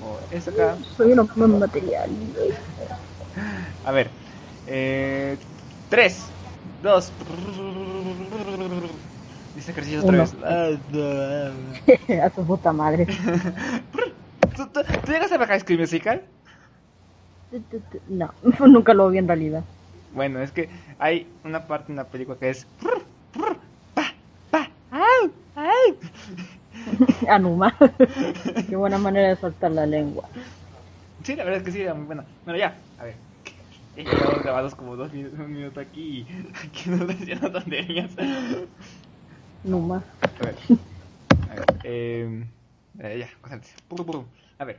Como es acá. Soy buen material. A ver. Eh, 3, 2. Dice ejercicio otra vez. Ah, A su puta madre. ¿Tú, tú, tú llegas a ver High School Musical? No, nunca lo vi en realidad. Bueno, es que hay una parte en la película que es. Pa, pa, au, au. Anuma. Qué buena manera de soltar la lengua. Sí, la verdad es que sí, era muy buena. Bueno, ya, a ver. Llevamos grabados como dos minutos, un minuto aquí y aquí nos diciendo tonterías. Numa. A ver. A ver. Eh, eh, ya, pum. A ver.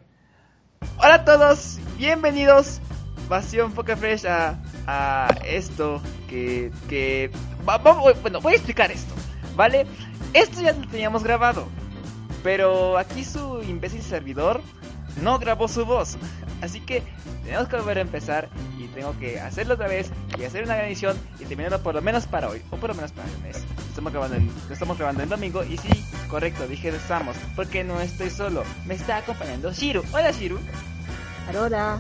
Hola a todos, bienvenidos. Pasión Poker Fresh a, a esto que. que va- va- bueno, voy a explicar esto, ¿vale? Esto ya lo teníamos grabado. Pero aquí su imbécil servidor no grabó su voz. Así que tenemos que volver a empezar y tengo que hacerlo otra vez y hacer una gran edición y terminarlo por lo menos para hoy o por lo menos para el mes. Estamos grabando, en, lo estamos grabando el domingo y sí, correcto, dije estamos, porque no estoy solo. Me está acompañando Shiru. Hola Shiru. Aurora.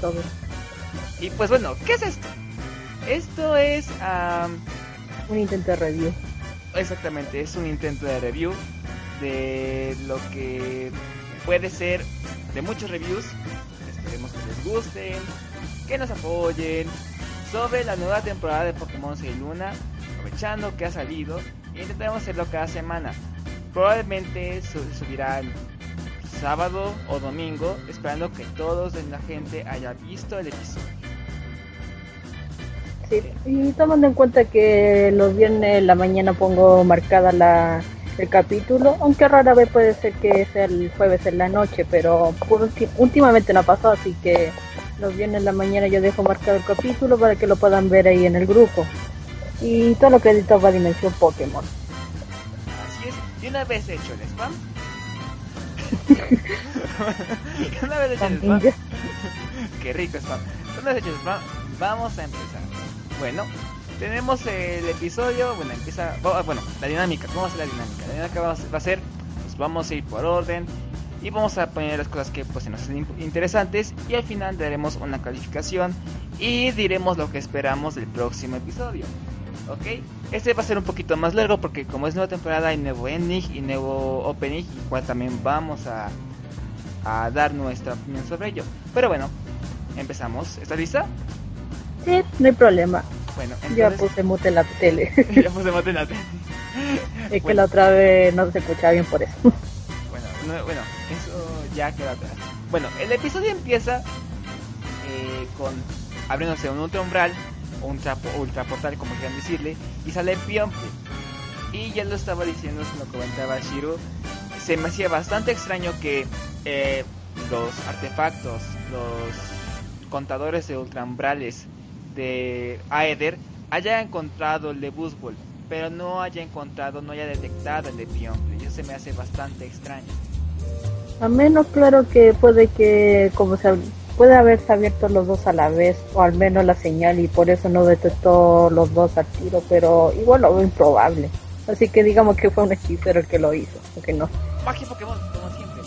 Todo. Y pues bueno, ¿qué es esto? Esto es... am, Un intento de review. Exactamente, es un intento de review de lo que puede ser de muchos reviews. Esperemos que les gusten, que nos apoyen sobre la nueva temporada de Pokémon Soy Luna, aprovechando que ha salido. e Intentaremos hacerlo cada semana. Probablemente su- subirá el sábado o domingo, esperando que todos de la gente haya visto el episodio. Sí, y tomando en cuenta que los viernes en la mañana pongo marcada la, el capítulo, aunque rara vez puede ser que sea el jueves en la noche, pero últimamente no ha pasado, así que los viernes en la mañana yo dejo marcado el capítulo para que lo puedan ver ahí en el grupo. Y todo lo que edito va a Dimensión Pokémon. Así es, y una vez hecho el spam. una vez hecho el spam. Qué rico spam. Una vez hecho el spam, vamos a empezar. Bueno, tenemos el episodio. Bueno, empieza. Bueno, la dinámica. ¿Cómo va a ser la dinámica? La dinámica va a ser, pues vamos a ir por orden. Y vamos a poner las cosas que pues, nos imp- interesantes. Y al final daremos una calificación. Y diremos lo que esperamos del próximo episodio. ¿ok? Este va a ser un poquito más largo porque como es nueva temporada hay nuevo ending y nuevo opening, igual también vamos a, a dar nuestra opinión sobre ello. Pero bueno, empezamos. ¿Estás lista? Sí, no hay problema. Bueno, Ya puse mute la tele. ya puse mate en la tele. es que la otra vez no se escuchaba bien por eso. Bueno, no- bueno, eso ya queda atrás. Bueno, el episodio empieza eh, con abriéndose un ultra umbral un trapo, ultra portal, como quieran decirle, y sale Piomple. Y ya lo estaba diciendo, se lo comentaba Shiro, se me hacía bastante extraño que eh, los artefactos, los contadores de ultraumbrales de Aether haya encontrado el de Buzzwole, pero no haya encontrado, no haya detectado el de Piomple. Y eso se me hace bastante extraño. A menos claro que puede que como se puede haberse abierto los dos a la vez o al menos la señal y por eso no detectó los dos al tiro, pero igual lo veo improbable. Así que digamos que fue un hechicero el que lo hizo, aunque no. magia Pokémon, como siempre.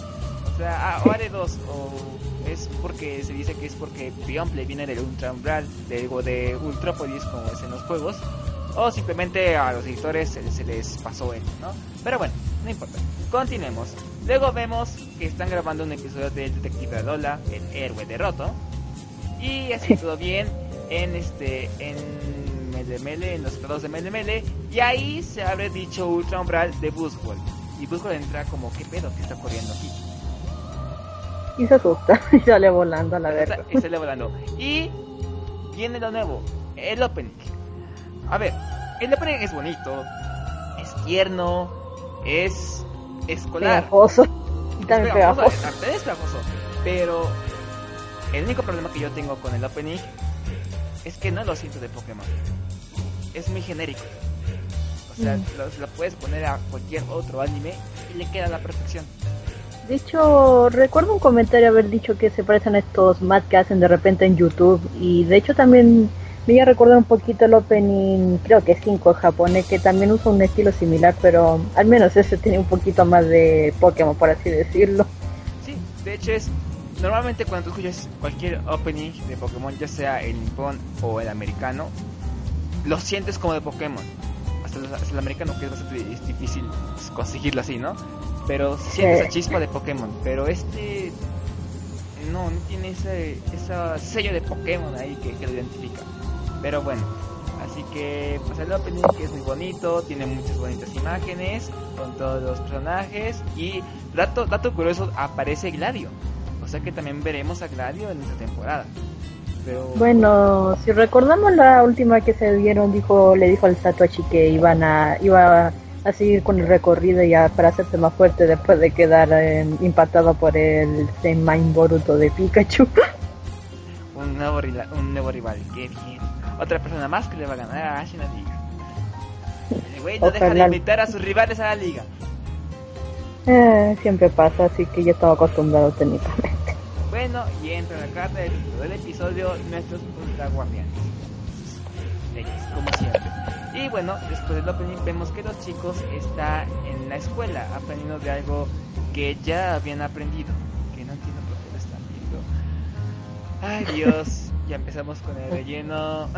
O sea, ah, o haré dos, o es porque se dice que es porque Piomple viene del Ultra Umbral, de, de Ultrópolis, como es en los juegos, o simplemente a los editores se, se les pasó él, ¿no? Pero bueno, no importa. Continuemos. Luego vemos que están grabando un episodio del Detective Adola, el héroe de Roto, y así todo bien en este en Melemele, en los estados de Melemele, y ahí se abre dicho Ultra Umbral de Buzzwole. Y Buzzwole entra como, ¿qué pedo que está corriendo aquí? Y se asusta y sale volando a la verga. y sale volando. Y viene lo nuevo, el opening. A ver, el opening es bonito, es tierno, es escolar. Pegajoso. también pegajoso. Es pegajoso. Pero el único problema que yo tengo con el opening es que no lo siento de Pokémon. Es muy genérico. O sea, Mm. lo, lo puedes poner a cualquier otro anime y le queda a la perfección. De hecho, recuerdo un comentario haber dicho que se parecen a estos mat que hacen de repente en YouTube. Y de hecho también me iba a recordar un poquito el opening, creo que 5 japonés, que también usa un estilo similar, pero al menos ese tiene un poquito más de Pokémon, por así decirlo. Sí, de hecho es... Normalmente cuando tú escuchas cualquier opening de Pokémon, ya sea el nipón o el americano, lo sientes como de Pokémon. Hasta el, hasta el americano que es bastante es difícil conseguirlo así, ¿no? Pero sientes Sí. esa chispa de Pokémon. Pero este... No, no tiene ese, ese sello de Pokémon ahí que, que lo identifica. Pero bueno, así que pues el opening que es muy bonito, tiene muchas bonitas imágenes con todos los personajes y dato, dato curioso, aparece Gladio. O sea que también veremos a Gladio en esta temporada. Pero Bueno, si recordamos la última que se vieron, dijo, le dijo al Satoshi que iban a, iba a seguir con el recorrido ya para hacerse más fuerte después de quedar eh, impactado por el Semain Boruto de Pikachu. un nuevo, rila- un nuevo rival, qué bien. Otra persona más que le va a ganar a Ash en la liga. El güey no deja de invitar a sus rivales a la liga. Eh, siempre pasa, así que yo estaba acostumbrado técnicamente. Bueno, y entra la carta del del episodio nuestros guardianes. Como siempre. Y bueno, después del opening vemos que los chicos están en la escuela aprendiendo de algo que ya habían aprendido. Que no entiendo por qué lo están viendo. Ay Dios, ya empezamos con el relleno.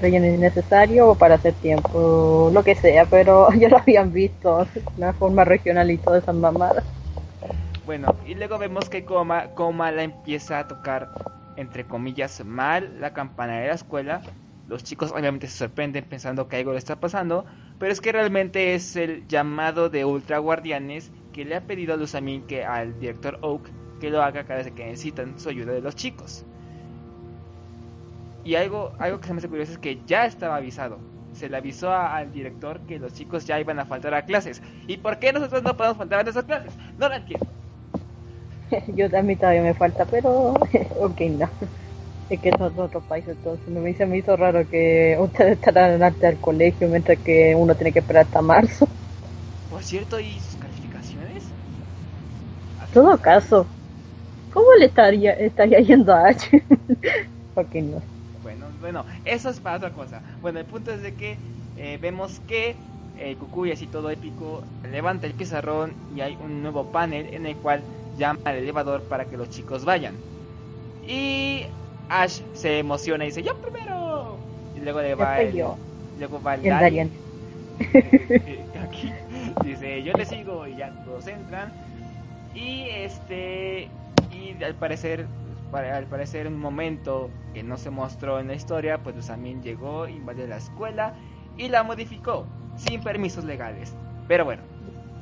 Relleno innecesario para hacer tiempo, lo que sea, pero ya lo habían visto, la forma regional y todas esas mamadas. Bueno, y luego vemos que Coma, la empieza a tocar, entre comillas, mal la campana de la escuela. Los chicos obviamente se sorprenden pensando que algo le está pasando, pero es que realmente es el llamado de Ultra Guardianes que le ha pedido a Lusamin que al director Oak que lo haga cada vez que necesitan su ayuda de los chicos. Y algo, algo que se me hace curioso es que ya estaba avisado. Se le avisó al director que los chicos ya iban a faltar a clases. ¿Y por qué nosotros no podemos faltar a nuestras clases? No lo entiendo. Yo a mí todavía me falta, pero ok, no. Es que son otros países, entonces me hizo, me hizo raro que ustedes estarán arte al colegio mientras que uno tiene que esperar hasta marzo. Por cierto, ¿y sus calificaciones? En todo caso, ¿cómo le estaría, estaría yendo a H? ok, no. Bueno, bueno, eso es para otra cosa. Bueno, el punto es de que eh, vemos que el Cucuy, así todo épico, levanta el pizarrón y hay un nuevo panel en el cual llama al elevador para que los chicos vayan. Y Ash se emociona y dice, yo primero. Y luego le va el, yo. luego va el El Darien. aquí dice yo le sigo y ya todos entran y este y al parecer al parecer un momento que no se mostró en la historia pues también llegó invadió la escuela y la modificó sin permisos legales pero bueno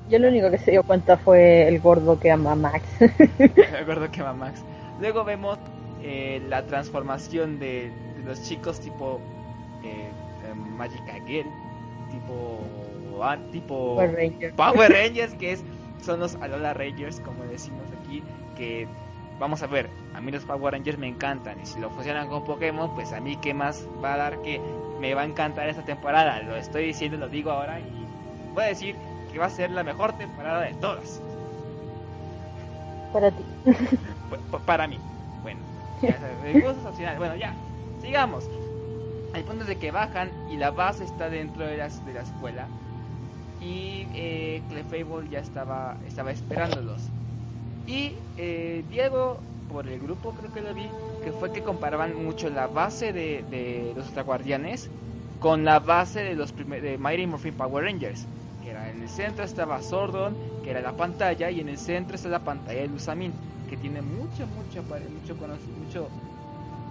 Yo lo único que se dio cuenta fue el gordo que ama a Max. me acuerdo que va Max luego vemos eh, la transformación de, de los chicos tipo eh, eh, Magic Girl tipo ah, tipo Power Ranger. Power Rangers, que es, son los Alola Rangers, como decimos aquí, que vamos a ver, a mí los Power Rangers me encantan, y si lo fusionan con Pokémon, pues a mí qué más va a dar que me va a encantar esta temporada, lo estoy diciendo, lo digo ahora, y voy a decir que va a ser la mejor temporada de todas, Para ti. Para mí, bueno, ya sabes, bueno, ya, sigamos. El punto es de que bajan y la base está dentro de, las, de la escuela y eh, Clefable ya estaba, estaba esperándolos. Y eh, Diego, por el grupo creo que lo vi, que fue que comparaban mucho la base de, de los Ultraguardianes con la base de los de Mighty Morphin Power Rangers. Que era en el centro estaba Sordon, que era la pantalla, y en el centro está la pantalla de Lusamin, que tiene mucho, mucho, mucho, mucho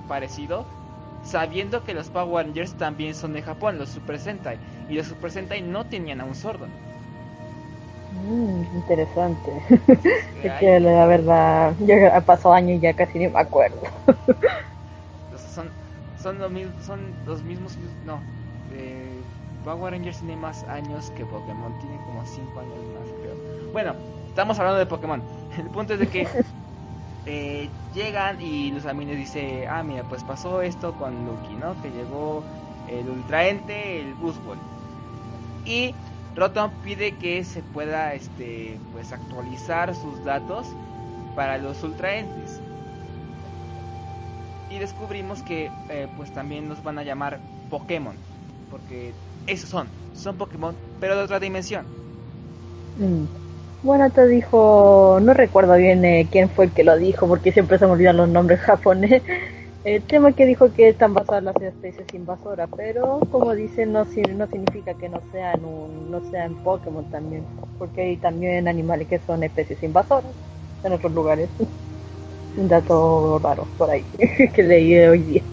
parecido, sabiendo que los Power Rangers también son de Japón, los Super Sentai, y los Super Sentai no tenían a un Sordon. Mm, interesante. Es que la verdad, ya ha pasado años y ya casi ni me acuerdo. Son son los mismos son los mismos no eh, Power Rangers tiene más años que Pokémon tiene como 5 años más creo bueno estamos hablando de Pokémon. El punto es de que eh, llegan y los amines dice, ah, mira, pues pasó esto con Lucky, ¿no? Que llegó el Ultraente, el Buzzball. Y Rotom pide que se pueda, este, pues actualizar sus datos para los Ultraentes. Y descubrimos que, eh, pues también nos van a llamar Pokémon, porque esos son, son Pokémon, pero de otra dimensión. Mm. Bueno, te dijo, no recuerdo bien eh, quién fue el que lo dijo, porque siempre se me olvidan los nombres japoneses. El tema que dijo que están basadas las especies invasoras, pero como dice, no, no significa que no sean, un, no sean Pokémon también, porque hay también animales que son especies invasoras en otros lugares. Un dato raro por ahí que leí hoy día.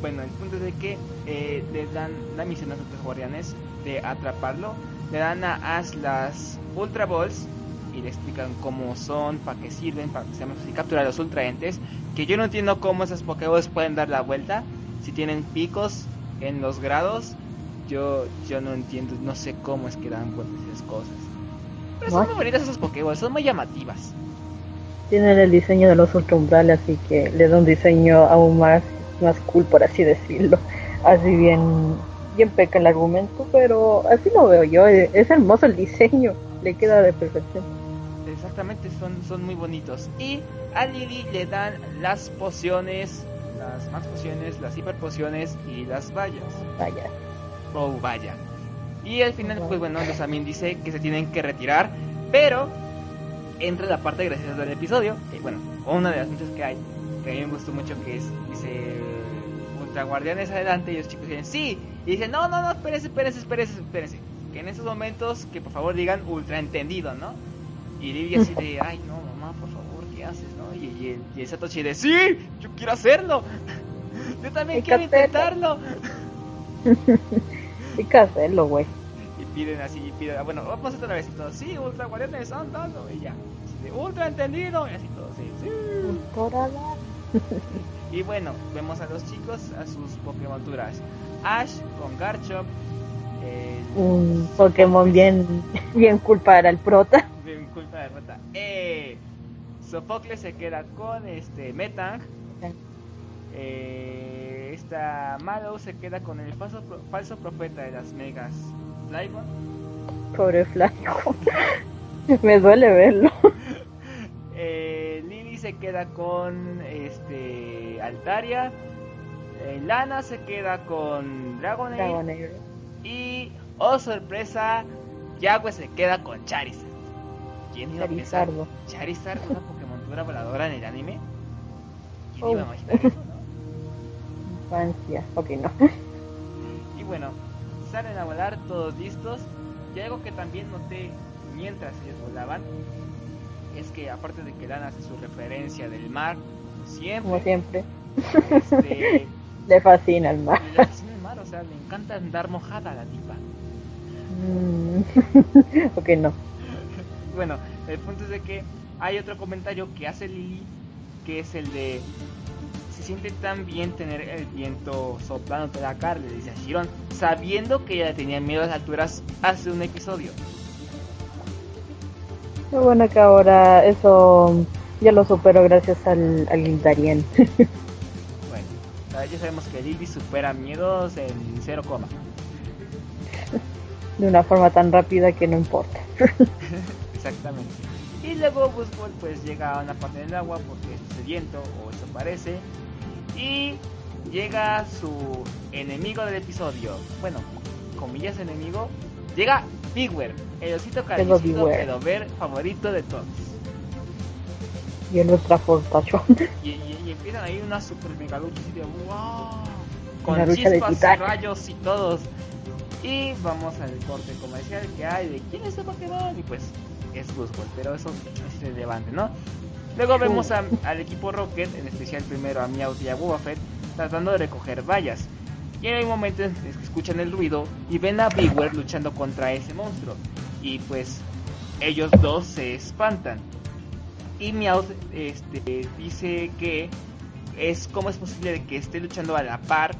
Bueno, el punto es de que eh, les dan la misión a los guardianes de atraparlo. Le dan a Ash las Ultra Balls y le explican cómo son, para qué sirven, para que se capturar los ultraentes. Que yo no entiendo cómo esas Pokéballs pueden dar la vuelta. Si tienen picos en los grados, yo, yo no entiendo, no sé cómo es que dan vueltas esas cosas. Pero son muy bonitas esas Pokéballs, son muy llamativas. Tienen el diseño de los ultraumbrales, así que le da un diseño aún más, más cool, por así decirlo. Así bien, bien peca el argumento, pero así lo veo yo. Es hermoso el diseño, le queda de perfección. Exactamente, son, son muy bonitos. Y a Lily le dan las pociones, las más pociones, las hiper pociones y las vallas. Vaya. Oh, vaya. Y al final, pues bueno, los también dice que se tienen que retirar, pero entra la parte graciosa del episodio, que bueno, una de las muchas que hay, que a mí me gustó mucho, que es, dice, Ultra Guardianes adelante, y los chicos dicen, sí, y dicen, no, no, no, espérese, espérese, espérese, espérese, que en esos momentos, que por favor digan ultra entendido, ¿no? Y Lily así de, ay, no, mamá, por favor, ¿qué haces, no? Y, y, el, y el Satoshi de, sí, yo quiero hacerlo, yo también quiero intentarlo. Hay que hacerlo, güey piden así, piden, ah, bueno, vamos a hacer una vez y todo, sí, ultra guardianes andando, y ya, de ultra entendido, y así todo, sí, sí. y bueno, vemos a los chicos, a sus Pokémonturas, Ash con Garchomp, un Pokémon bien, bien cool para el prota. Prota. Eh, Sofocles se queda con este Metang. Eh, esta Mallow se queda con el falso, falso profeta de las megas Flygon. Pobre Flygon. Me duele verlo. Eh, Lily se queda con este Altaria. Eh, Lana se queda con Dragonair. Y, oh sorpresa, Yagüe se queda con Charizard. ¿Quién iba a pensar? Charizard, una Pokémon voladora en el anime. ¿Quién iba a oh. imaginar eso, no? Infancia, ok, no. Y bueno, salen a volar todos listos. Y algo que también noté mientras ellos volaban es que aparte de que Dan hace su referencia del mar, siempre, como siempre, este, le fascina el mar. Le fascina el mar, o sea, le encanta andar mojada a la tipa. Mm. ok, no. Bueno, el punto es de que hay otro comentario que hace Lily, que es el de se siente tan bien tener el viento soplando la cara, le dice a Shiron, sabiendo que ella tenía miedo a las alturas hace un episodio. Lo bueno que ahora eso ya lo supero gracias al, al Darien. bueno, ya sabemos que Lily supera miedos en cero coma. De una forma tan rápida que no importa. Exactamente. Y luego Buzzball pues llega a una parte del agua porque es sediento o eso parece y llega su enemigo del episodio. Bueno, comillas enemigo. Llega Bigwer, el osito cariñosito pero ver favorito de todos. Y el transportación. Y, y, y, empiezan ahí una super mega lucha así de wow. Con chispas, rayos y todos. Y vamos al corte comercial que hay de quién es el Pokémon. Y pues es Buzzball, pero eso es relevante, ¿no? Luego vemos al equipo Rocket, en especial primero a Meowth y a Fett, tratando de recoger vallas. Y hay momentos en que escuchan el ruido y ven a Beaver luchando contra ese monstruo. Y pues ellos dos se espantan. Y Meowth este, dice que es cómo es posible que esté luchando a la par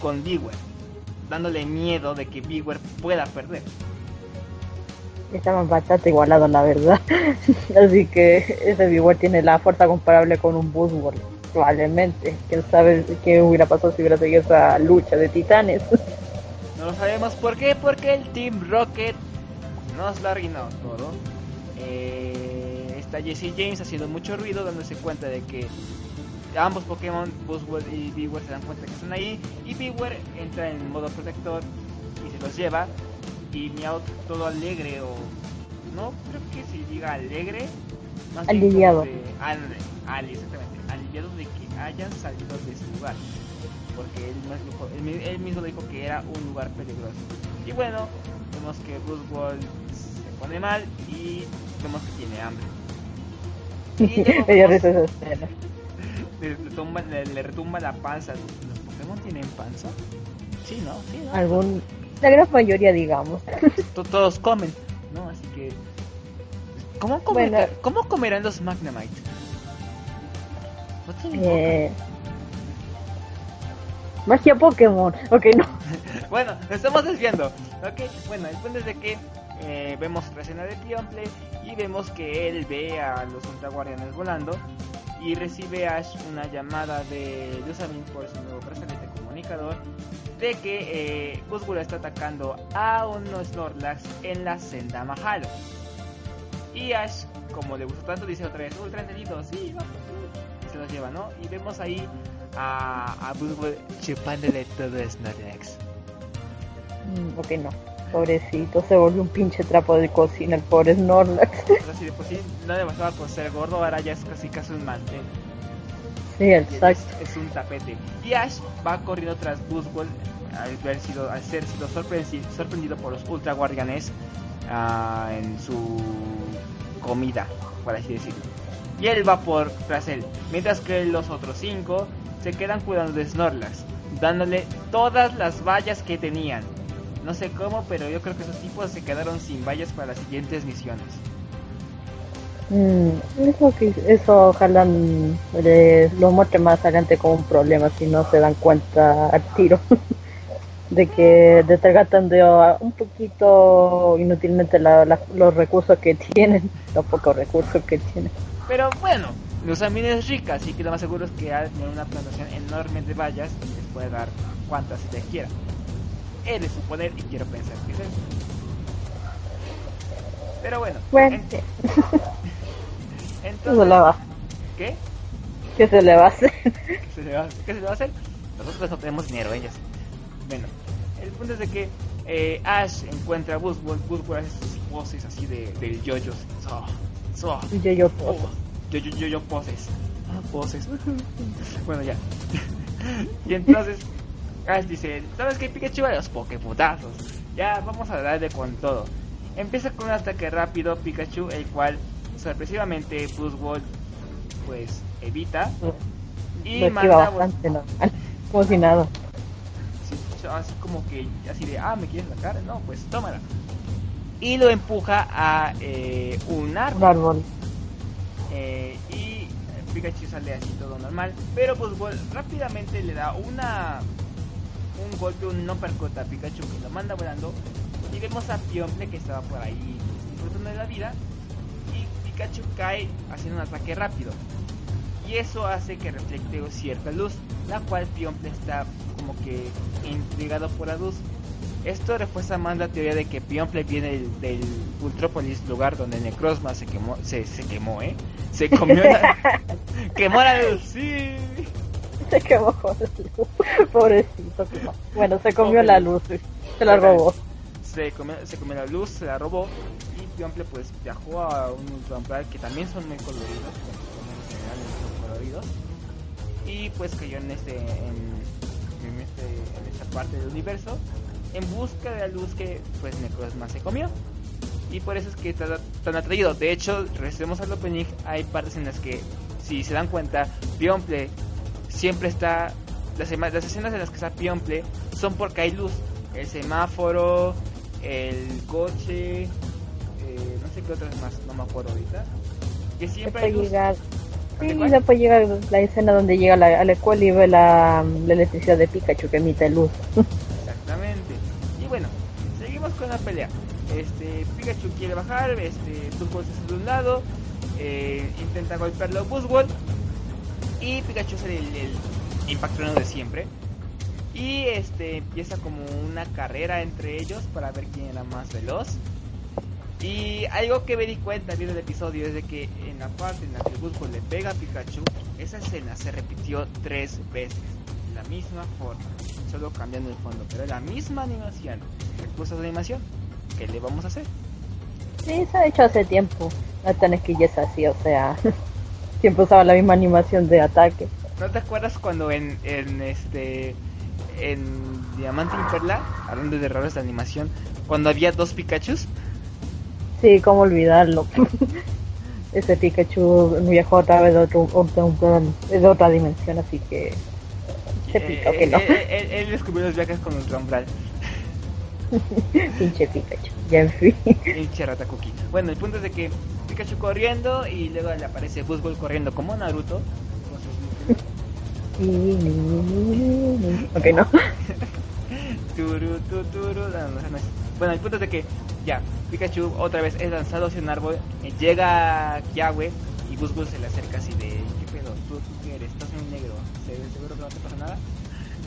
con Beaver, dándole miedo de que Beaver pueda perder. Estaban bastante igualados, la verdad. Así que ese Biwar tiene la fuerza comparable con un Buzzword, probablemente. Quién sabe qué hubiera pasado si hubiera seguido esa lucha de titanes. No lo sabemos por qué, porque el Team Rocket nos lo arruinó todo. Eh, está Jesse James haciendo mucho ruido, dándose cuenta de que ambos Pokémon, Buzzword y Bewear, se dan cuenta que están ahí. Y Bewear entra en modo protector y se los lleva. Y Meowth todo alegre o... No creo que se diga alegre. Más Aliviado. de- al- al- exactamente. Aliviado de que hayan salido de ese lugar. Porque él, mismo dijo- él él mismo dijo que era un lugar peligroso. Y bueno, vemos que Buzzword se pone mal y vemos que tiene hambre. Le, le tumba- le- le retumba la panza. ¿Los Pokémon tienen panza? Sí, ¿no? Sí, ¿no? Algún, la gran mayoría, digamos. To- Todos comen, ¿no? Así que... ¿Cómo, comer- Bueno. ¿cómo comerán los Magnemite? No. Eh, magia Pokémon. Ok, no. Bueno, nos estamos desviando. Ok, bueno, el punto es de que eh, vemos la escena de Pionple y vemos que él ve a los Ultra Guardianes volando y recibe Ash una llamada de Lusamin por su nuevo brazalete comunicador de que eh, está atacando a unos Snorlax en la senda Mahalo. Y Ash, como le gustó tanto, dice otra vez, ultra entendido, sí, vamos, y se los lleva, ¿no? Y vemos ahí a, a chupándole todo a Snorlax. Mm, ok, no. Pobrecito, se volvió un pinche trapo de cocina el pobre Snorlax. O sea, si de por sí no le bastaba con ser gordo, ahora ya es casi casi un mantel. Sí, es, un tapete. Y Ash va corriendo tras Buzzwole al, haber sido, al ser sido sorprendi- sorprendido por los Ultra Guardianes ah, en su comida, por así decirlo. Y él va por tras él, mientras que los otros cinco se quedan cuidando de Snorlax, dándole todas las vallas que tenían. No sé cómo, pero yo creo que esos tipos se quedaron sin vallas para las siguientes misiones. Mm, eso, que, eso ojalá mm, le- lo muestre más adelante como un problema si no se dan cuenta al tiro de que de a- un poquito inútilmente la- la- los recursos que tienen, los pocos recursos que tienen. Pero bueno, Lusamin es rica, así que lo más seguro es que al tener una plantación enorme de vallas les puede dar cuantas les quiera. He de suponer y quiero pensar que es eso. Pero bueno, Bueno, en- sí, ¿qué entonces, se le va, ¿qué? qué se le va a hacer? ¿Qué se le va, qué se le va a hacer? Nosotros no tenemos dinero, ellas. Bueno, el punto es de que eh, Ash encuentra a Buzzwole, Buzzwole hace sus voces así de, del yoyos. So, so, yo, Oh, yo, yo, yo, poses. Ah, poses. bueno, ya. y entonces, Ash dice, ¿sabes qué, Pikachu? A los pokeputazos. Ya, vamos a darle con todo. Empieza con un ataque rápido Pikachu, el cual, sorpresivamente, Buzzwole, pues, evita. Y lo manda... bastante normal, como si nada. Sí, así como que, así de, ah, ¿me quieres sacar? No, pues, tómala. Y lo empuja a eh, un árbol. Un árbol. Eh, y Pikachu sale así todo normal. Pero pues Wol- rápidamente le da una un golpe, un uppercut a Pikachu que lo manda volando. Y vemos a Pionple que estaba por ahí disfrutando de la vida. Pikachu cae haciendo un ataque rápido. Y eso hace que reflecte cierta luz, la cual Pionple está como que intrigado por la luz. Esto refuerza más la teoría de que Pionple viene del, del Ultrópolis, lugar donde Necrozma se quemó, se, se quemó, ¿eh? Se comió la... quemó la luz, sí. Se quemó con la luz. Pobrecito. Bueno, se comió Pobre la luz. luz. Se la robó. Se comió, se comió la luz, se la robó y Pionple pues viajó a un Ultra Umbral que también son muy coloridos, en general son coloridos. Y pues cayó en este, en, este, en esta parte del universo en busca de la luz que pues Necrozma se comió. Y por eso es que está tan atraído. De hecho, regresemos al opening, hay partes en las que, si se dan cuenta, Pionple siempre está... Las, las escenas en las que está Pionple son porque hay luz. El semáforo, el coche, sé qué otras más, no me acuerdo ahorita. Que siempre hay Después luz. llega, ¿De sí, después llega la escena donde llega la, a la escuela y ve la, la electricidad de Pikachu que emite luz. Exactamente. Y bueno, seguimos con la pelea. Este, Pikachu quiere bajar, este, Buzzwole se de un lado, eh, intenta golpearlo a Buzzwole y Pikachu es el, el de siempre. Y este empieza como una carrera entre ellos para ver quién era más veloz. Y algo que me di cuenta viendo el episodio es de que en la parte en la que Buzzwole le pega a Pikachu, esa escena se repitió tres veces, de la misma forma, solo cambiando el fondo, pero la misma animación, recursos de animación, ¿qué le vamos a hacer? Sí, se ha hecho hace tiempo. No tenés que ya es así, o sea, siempre usaba la misma animación de ataque. ¿No te acuerdas cuando en, en este en Diamante y Perla, hablando de errores de animación, cuando había dos Pikachus? Sí, cómo olvidarlo. Ese Pikachu viajó otra vez de, otro, de otra dimensión, así que se pica Eh, que no. eh, eh, él, él descubrió los viajes con Ultra Umbral. Pinche Pikachu. Ya en fin. Pinche Ratakuki. Bueno, el punto es de que Pikachu corriendo y luego le aparece Buzzwole corriendo como Naruto. sus- ok, no. Turu, tu, turu, no, no, no es. Bueno, el punto es de que ya, Pikachu otra vez es lanzado hacia un árbol, eh, llega Kiawe y Buzzwole se le acerca así de, ¿qué pedo? ¿Tú, tú qué eres? ¿Estás muy negro? ¿Se- ¿Seguro que no te pasa nada?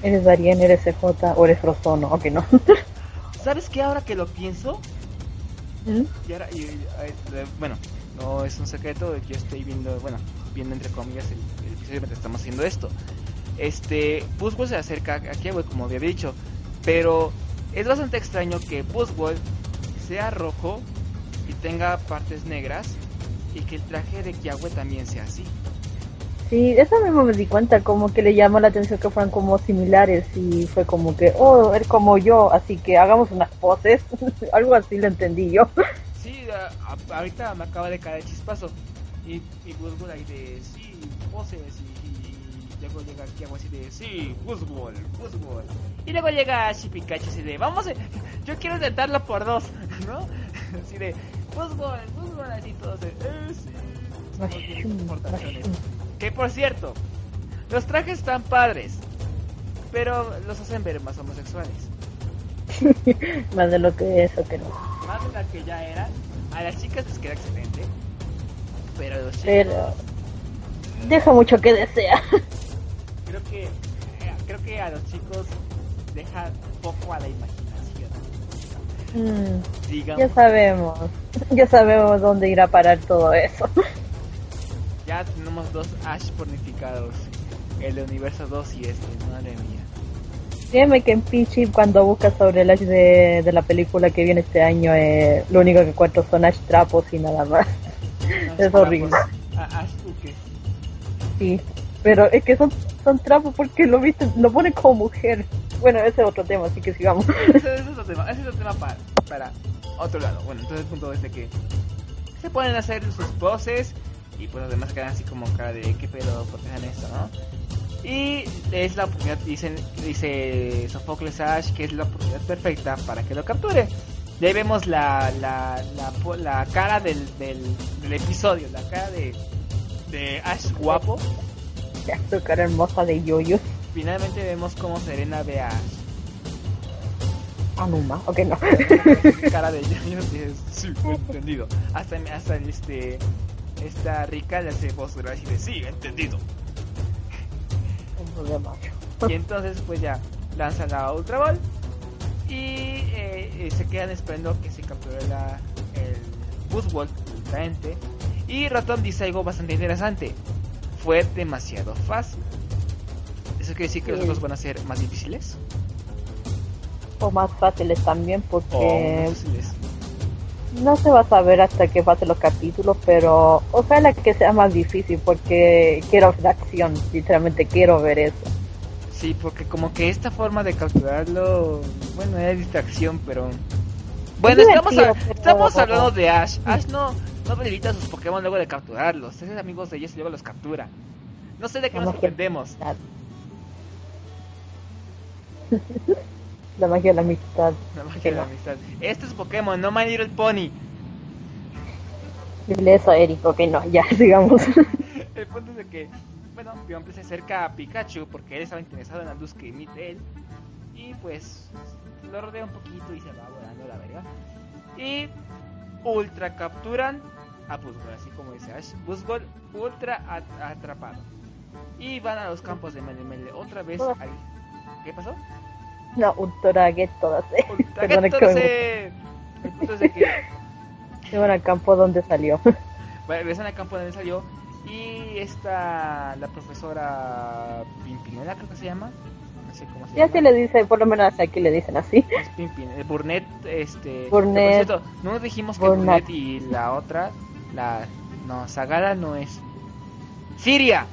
¿Eres Darien, eres CJ o eres Frozono? Ok, no. ¿Sabes qué ahora que lo pienso? Y ahora, y- y- bueno, no es un secreto, yo estoy viendo, bueno, viendo entre comillas el, el episodio mientras estamos haciendo esto. Este, Buzzwole se acerca a Kiawe, como había dicho, pero es bastante extraño que Buzzwole sea rojo y tenga partes negras y que el traje de Kiawe también sea así. Sí, eso mismo me di cuenta, como que le llamó la atención que fueran como similares y fue como que, oh, eres como yo, así que hagamos unas poses. Algo así lo entendí yo. Sí, a- a- ahorita me acaba de caer el chispazo y, y Buzzwole ahí de, sí, poses y luego llega Kiawe así de, sí, Buzzwole, Buzzwole. Y luego llega Ash y Pikachu así de, vamos, a- yo quiero intentarlo por dos, ¿no? Así de, Buzzwole, Buzzwole, así todos de, eh, sí. Que por cierto, los trajes están padres, pero los hacen ver más homosexuales. Más de lo que eso que no. Más de la que ya eran. A las chicas les queda excelente, pero los chicos Pero deja mucho que desea. Creo que eh, creo que a los chicos deja poco a la imaginación. Mm, Digamos, ya sabemos, ya sabemos dónde irá a parar todo eso. ya tenemos dos Ash pornificados, el de Universo 2 y este, madre mía. Créeme que en Pichi cuando buscas sobre el Ash de, de la película que viene este año, eh, lo único que encuentro son Ash trapos y nada más. Es horrible. Ash Uke. Sí, pero es que son, son trapos porque lo viste, lo ponen como mujer. Bueno, ese es otro tema, así que sigamos. ese, ese es otro tema, ese es otro tema para, para otro lado. Bueno, entonces el punto es de que se pueden hacer sus poses y pues los demás quedan así como cara de qué pedo, por qué hacen esto, ¿no? Y es la oportunidad, dicen, dice Sofocles Ash, que es la oportunidad perfecta para que lo capture. Y ahí vemos la, la, la, la cara del, del, del episodio, la cara de, de Ash guapo. Su cara hermosa de yoyo. Finalmente vemos cómo Serena ve a Ash. Anuma, ok, no. cara de ella y dices, sí, entendido. Hasta, hasta este, esta rica le hace voz grave y dice, sí, entendido. Y entonces pues ya lanza la Ultra Ball y eh, eh, se quedan esperando que se capture la, el Buzzwole, el. Y Rotom dice algo bastante interesante. Fue demasiado fácil. ¿Eso quiere decir que los otros van a ser más difíciles? O más fáciles también ¿O porque fáciles? no se va a saber hasta que pasen los capítulos, pero ojalá que sea más difícil porque quiero ver acción, literalmente quiero ver eso. Sí, porque como que esta forma de capturarlo, bueno, es distracción, pero... Bueno, Es estamos, a- estamos hablando de Ash. Ash no, no debilita a sus Pokémon luego de capturarlos. Es amigos de ellos y luego los captura. No sé de qué nos sorprendemos. La magia de la amistad. La magia de la amistad. Este es Pokémon, no My Little Pony. Dile eso a Eric, ok, no, ya, sigamos. El punto es de que, bueno, Piomple se acerca a Pikachu porque él estaba interesado en la luz que emite él. Y pues lo rodea un poquito y se va volando la verga. y ultra capturan a Busgol, así como dice Ash. Busgol ultra atrapado. Y van a los campos de Mele Mele otra vez ahí. ¿Qué pasó? No, ultra get todas. Ultra get todas. El punto es de que... Se van al campo donde salió. Bueno, regresan al campo donde salió y esta, la profesora Pimpinela creo que se llama. Sé cómo se ya llama. se le dice, por lo menos aquí le dicen así. Es Pimpin, eh, Burnett, este... Burnett. Cierto, no nos dijimos que Burnett. Burnett y la otra, la... No, Sagala no es... Siria.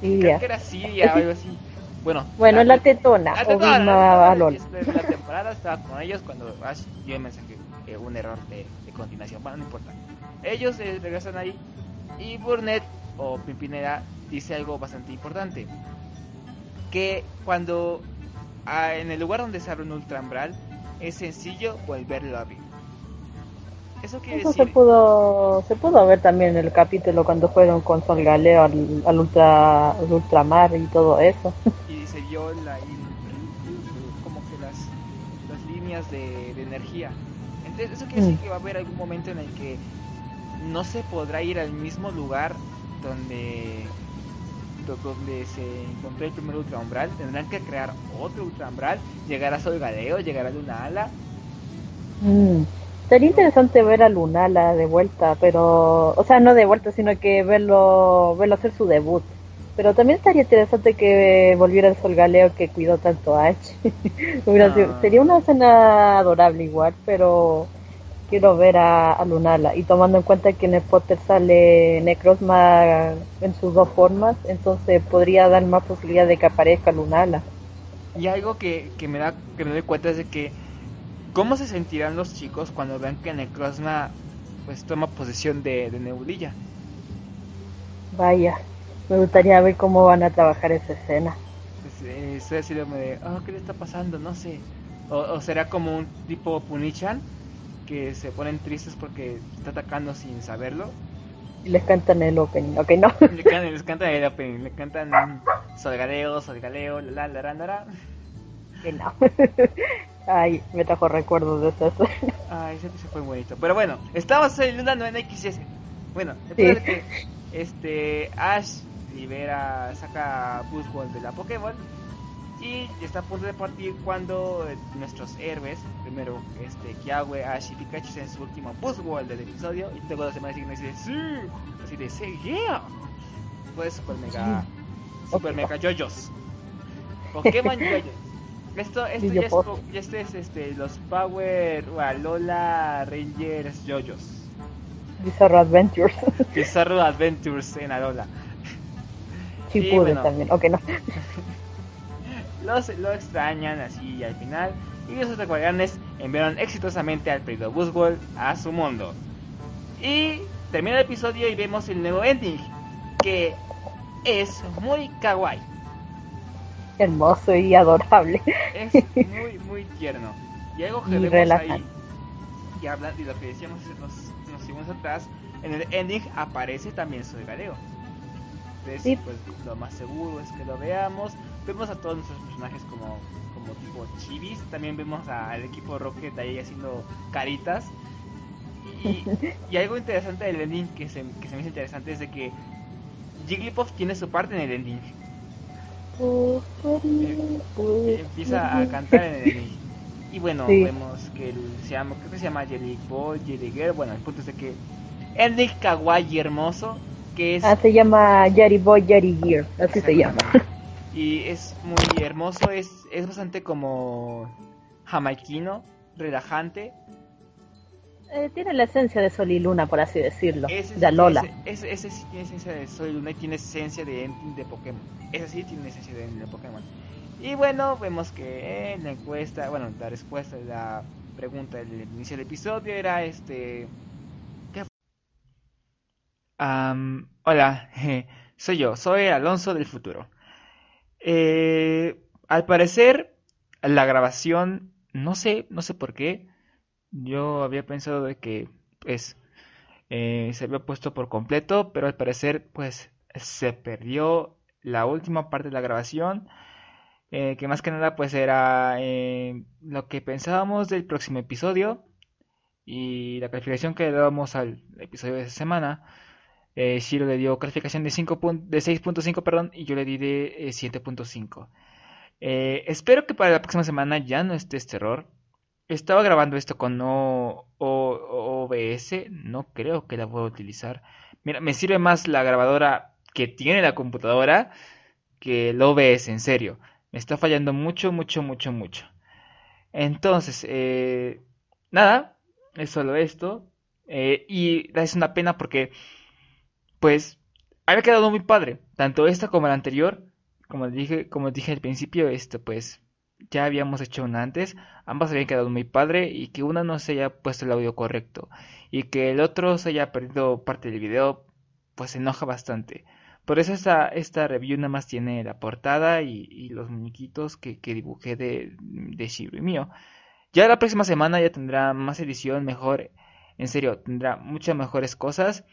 Sí, Creo que era Siria o algo así. Bueno, Bueno, la tetona, la tetona, la tetona, es la temporada estaba con ellos cuando Ash dio el mensaje, eh, un error de, de continuación. Bueno, no importa. Ellos eh, regresan ahí y Burnett o Pimpinera dice algo bastante importante. Que cuando ah, en el lugar donde se abre un ultrambral es sencillo volverlo a abrir. Eso quiere Eso se decir... pudo, se pudo ver también en el capítulo cuando fueron con Sol Galeo al, al ultra, al ultramar y todo eso. y se vio la, como que las, las líneas de, de energía. Entonces eso quiere decir Mm. que va a haber algún momento en el que no se podrá ir al mismo lugar donde do- donde se encontró el primer ultraumbral, tendrán que crear otro ultraumbral, llegar a Sol Galeo, llegar a Luna Ala. Mm. Sería interesante ver a Lunala de vuelta, pero, o sea, no de vuelta, sino que verlo, verlo hacer su debut. Pero también estaría interesante que volviera el Sol Galeo que cuidó tanto a. Hubiera Ah. sido- Sería una escena adorable igual, pero quiero ver a, a Lunala. Y tomando en cuenta que en el Potter sale Necrozma en sus dos formas, entonces podría dar más posibilidad de que aparezca Lunala. Y algo que, que me da que me doy cuenta es de que cómo se sentirán los chicos cuando vean que Necrozma pues toma posesión de, de Nebulilla. Vaya, me gustaría ver cómo van a trabajar esa escena. Pues, eh, estoy así de, "Ah, ¿qué le está pasando? No sé. O, o será como un tipo Punichan que se ponen tristes porque está atacando sin saberlo. Y les cantan el opening, ok, no. Le cantan, les cantan el opening, le cantan Solgaleo, Solgaleo, la la la la la. Que no. Ay, me trajo recuerdos de esa escena. Ay, ese se fue bonito. Pero bueno, estamos en Luna 9XS. Bueno, Sí. después de que este Ash libera, saca a Buzzwole de la Pokéball y está a punto de partir cuando eh, nuestros héroes, primero este Kiawe, Ash y Pikachu en su último Buzzwole del episodio y luego la semana siguiente dice sí, así de sí, yeah. Pues super mega, super Ok. mega yoyos. Pokémon yoyos. Esto, esto ya, es, ya este es este, los Power Alola Rangers yoyos. Bizarro Adventures. Bizarro Adventures en Alola. Bueno. también, ok, no. Los, lo extrañan así y al final. Y los guardianes enviaron exitosamente al perdido Buzzwole a su mundo. Y termina el episodio y vemos el nuevo ending. Que es muy kawaii. Hermoso y adorable. Es muy, muy tierno. Y algo que Y vemos relajante. ahí. Y hablando y lo que decíamos unos segundos atrás. En el ending aparece también Soy Galeo. Entonces, Sí. pues lo más seguro es que lo veamos. Vemos a todos nuestros personajes como, como tipo chivis. También vemos al equipo Rocket ahí haciendo caritas. Y, y algo interesante del ending que se, que se me hizo interesante es de que Jigglypuff tiene su parte en el ending. Empieza a cantar en el ending. Y bueno, Sí. vemos que el- se llama, creo que se llama Jelly Boy, Jelly Girl. Bueno, el punto es de que ending kawaii hermoso, que es Ah, se llama Yari Boy, Yari Gear, así se llama. Y es muy hermoso, es, es bastante como jamaiquino, relajante. Eh, tiene la esencia de Sol y Luna, por así decirlo. Ese, de Alola. Ese, ese sí tiene esencia de Soy Luna y tiene esencia de ending de Pokémon. Ese sí tiene esencia de ending de Pokémon. Y bueno, vemos que en la encuesta, bueno, la respuesta de la pregunta del inicio del episodio era este... ¿Qué fue? Am, hola, soy yo, soy Alonso del futuro. Eh, al parecer, la grabación, no sé, no sé por qué, yo había pensado de que, pues, eh, se había puesto por completo, pero al parecer, pues, se perdió la última parte de la grabación, eh, que más que nada, pues, era eh, lo que pensábamos del próximo episodio. y la calificación que le damos al episodio de esta semana, eh, Shiro le dio calificación de, 5 de 6.5 perdón, y yo le di de 7.5. Eh, espero que para la próxima semana ya no esté este error. Estaba grabando esto con OBS, no creo que la pueda utilizar. Mira, me sirve más la grabadora que tiene la computadora que el OBS, en serio. Me está fallando mucho, mucho, mucho, mucho. Entonces, eh, nada, es solo esto. Eh, y es una pena porque, pues, había quedado muy padre. Tanto esta como la anterior. Como dije, como dije al principio, esto pues ya habíamos hecho una antes. Ambas habían quedado muy padre. Y que una no se haya puesto el audio correcto. Y que el otro se haya perdido parte del video. Pues enoja bastante. Por eso esta, esta review nada más tiene la portada y, los muñequitos que, que dibujé de, de y mío. Ya la próxima semana ya tendrá más edición, mejor. En serio, tendrá muchas mejores cosas.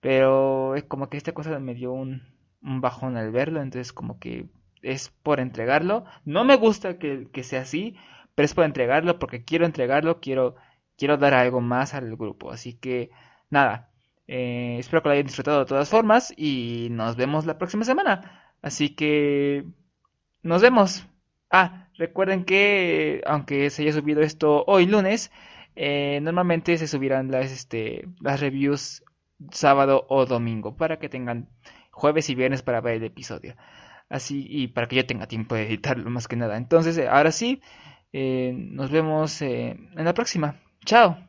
Pero es como que esta cosa me dio un, un bajón al verlo. Entonces como que es por entregarlo. No me gusta que, que, sea así. Pero es por entregarlo porque quiero entregarlo. Quiero, quiero dar algo más al grupo. Así que nada. Eh, espero que lo hayan disfrutado de todas formas y nos vemos la próxima semana. Así que nos vemos. Ah, recuerden que aunque se haya subido esto hoy lunes, eh, normalmente se subirán las, este, las reviews sábado o domingo para que tengan jueves y viernes para ver el episodio. Así y para que yo tenga tiempo de editarlo más que nada. Entonces, ahora sí, eh, nos vemos en la próxima. Chao.